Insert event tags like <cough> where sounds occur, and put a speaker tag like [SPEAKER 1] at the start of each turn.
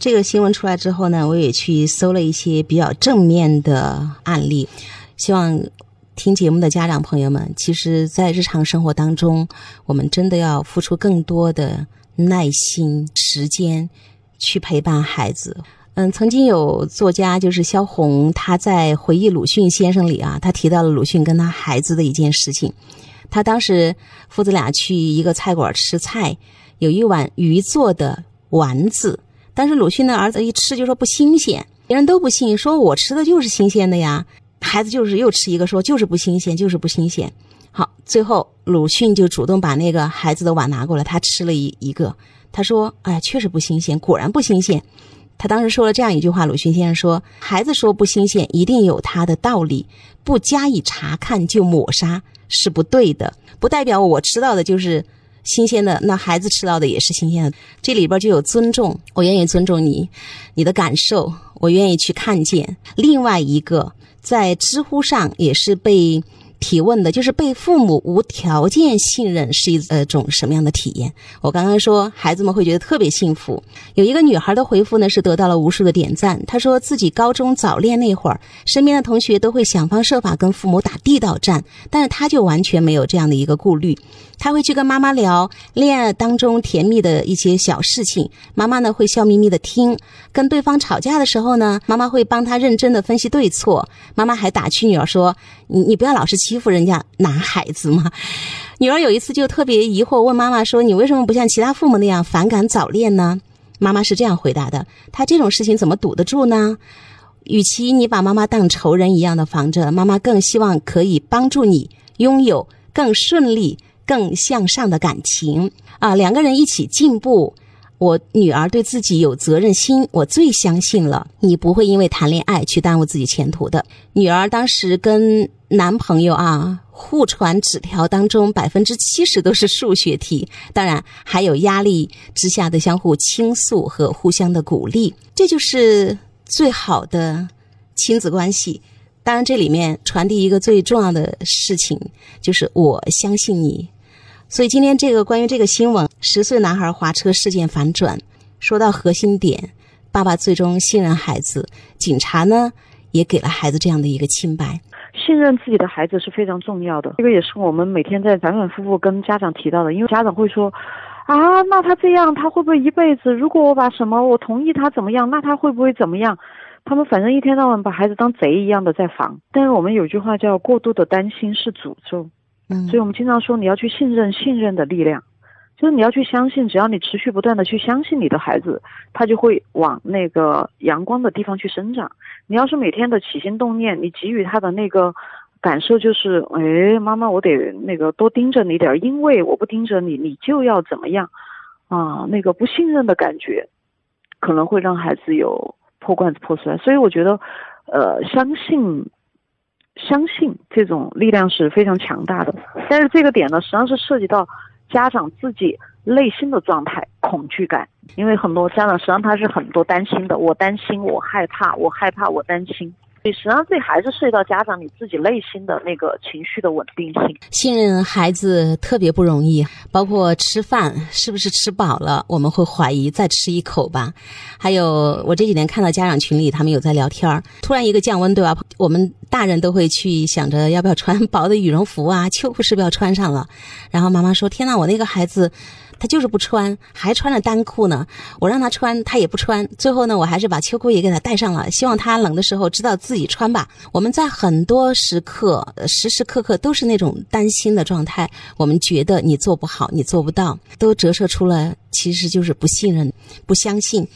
[SPEAKER 1] 这个新闻出来之后呢，我也去搜了一些比较正面的案例，希望听节目的家长朋友们，其实，在日常生活当中，我们真的要付出更多的耐心、时间去陪伴孩子。嗯，曾经有作家就是萧红，他在回忆鲁迅先生里啊，他提到了鲁迅跟他孩子的一件事情。他当时父子俩去一个菜馆吃菜，有一碗鱼做的丸子，但是鲁迅的儿子一吃就说不新鲜，别人都不信，说我吃的就是新鲜的呀。孩子就是又吃一个说就是不新鲜，就是不新鲜。好，最后鲁迅就主动把那个孩子的碗拿过来，他吃了一一个，他说：“哎，确实不新鲜，果然不新鲜。”他当时说了这样一句话：“鲁迅先生说，孩子说不新鲜，一定有他的道理，不加以查看就抹杀是不对的，不代表我吃到的就是新鲜的，那孩子吃到的也是新鲜的。这里边就有尊重，我愿意尊重你，你的感受，我愿意去看见。另外一个，在知乎上也是被。”提问的就是被父母无条件信任是一呃种什么样的体验？我刚刚说孩子们会觉得特别幸福。有一个女孩的回复呢是得到了无数的点赞。她说自己高中早恋那会儿，身边的同学都会想方设法跟父母打地道战，但是她就完全没有这样的一个顾虑。她会去跟妈妈聊恋爱当中甜蜜的一些小事情，妈妈呢会笑眯眯的听。跟对方吵架的时候呢，妈妈会帮她认真的分析对错。妈妈还打趣女儿说：“你你不要老是欺负人家男孩子嘛。”女儿有一次就特别疑惑，问妈妈说：“你为什么不像其他父母那样反感早恋呢？”妈妈是这样回答的：“他这种事情怎么堵得住呢？与其你把妈妈当仇人一样的防着，妈妈更希望可以帮助你拥有更顺利、更向上的感情啊，两个人一起进步。”我女儿对自己有责任心，我最相信了。你不会因为谈恋爱去耽误自己前途的。女儿当时跟男朋友啊互传纸条，当中百分之七十都是数学题，当然还有压力之下的相互倾诉和互相的鼓励，这就是最好的亲子关系。当然，这里面传递一个最重要的事情，就是我相信你。所以今天这个关于这个新闻，十岁男孩滑车事件反转，说到核心点，爸爸最终信任孩子，警察呢也给了孩子这样的一个清白。
[SPEAKER 2] 信任自己的孩子是非常重要的，这个也是我们每天在反反复复跟家长提到的，因为家长会说，啊，那他这样他会不会一辈子？如果我把什么我同意他怎么样，那他会不会怎么样？他们反正一天到晚把孩子当贼一样的在防。但是我们有句话叫过度的担心是诅咒。嗯所以，我们经常说，你要去信任信任的力量，就是你要去相信，只要你持续不断的去相信你的孩子，他就会往那个阳光的地方去生长。你要是每天的起心动念，你给予他的那个感受就是，哎，妈妈，我得那个多盯着你点儿，因为我不盯着你，你就要怎么样啊？那个不信任的感觉，可能会让孩子有破罐子破摔。所以，我觉得，呃，相信。相信这种力量是非常强大的，但是这个点呢，实际上是涉及到家长自己内心的状态、恐惧感，因为很多家长实际上他是很多担心的，我担心，我害怕，我害怕，我担心。对，实际上这还是涉及到家长你自己内心的那个情绪的稳定性。
[SPEAKER 1] 信任孩子特别不容易，包括吃饭是不是吃饱了，我们会怀疑再吃一口吧。还有我这几天看到家长群里他们有在聊天儿，突然一个降温，对吧？我们大人都会去想着要不要穿 <laughs> 薄的羽绒服啊，秋裤是不是要穿上了？然后妈妈说：“天呐，我那个孩子。”他就是不穿，还穿着单裤呢。我让他穿，他也不穿。最后呢，我还是把秋裤也给他带上了，希望他冷的时候知道自己穿吧。我们在很多时刻，时时刻刻都是那种担心的状态。我们觉得你做不好，你做不到，都折射出了其实就是不信任、不相信。